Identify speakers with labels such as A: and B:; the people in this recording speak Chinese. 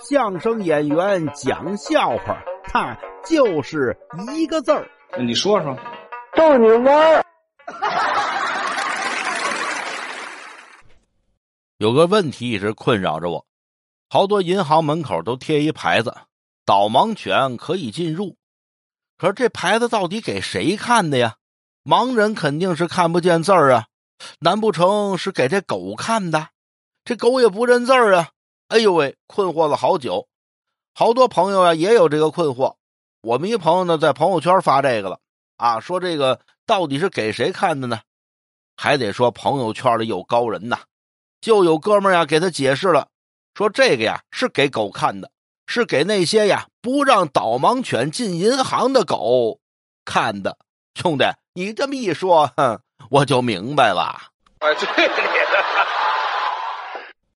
A: 相声演员讲笑话，他就是一个字儿。
B: 你说说，
C: 逗你玩儿。
D: 有个问题一直困扰着我，好多银行门口都贴一牌子，导盲犬可以进入。可是这牌子到底给谁看的呀？盲人肯定是看不见字儿啊，难不成是给这狗看的？这狗也不认字儿啊！哎呦喂，困惑了好久。好多朋友呀也有这个困惑。我们一朋友呢在朋友圈发这个了啊，说这个到底是给谁看的呢？还得说朋友圈里有高人呐，就有哥们儿呀给他解释了，说这个呀是给狗看的，是给那些呀不让导盲犬进银行的狗看的。兄弟，你这么一说，哼，我就明白了。
B: 哎，对了。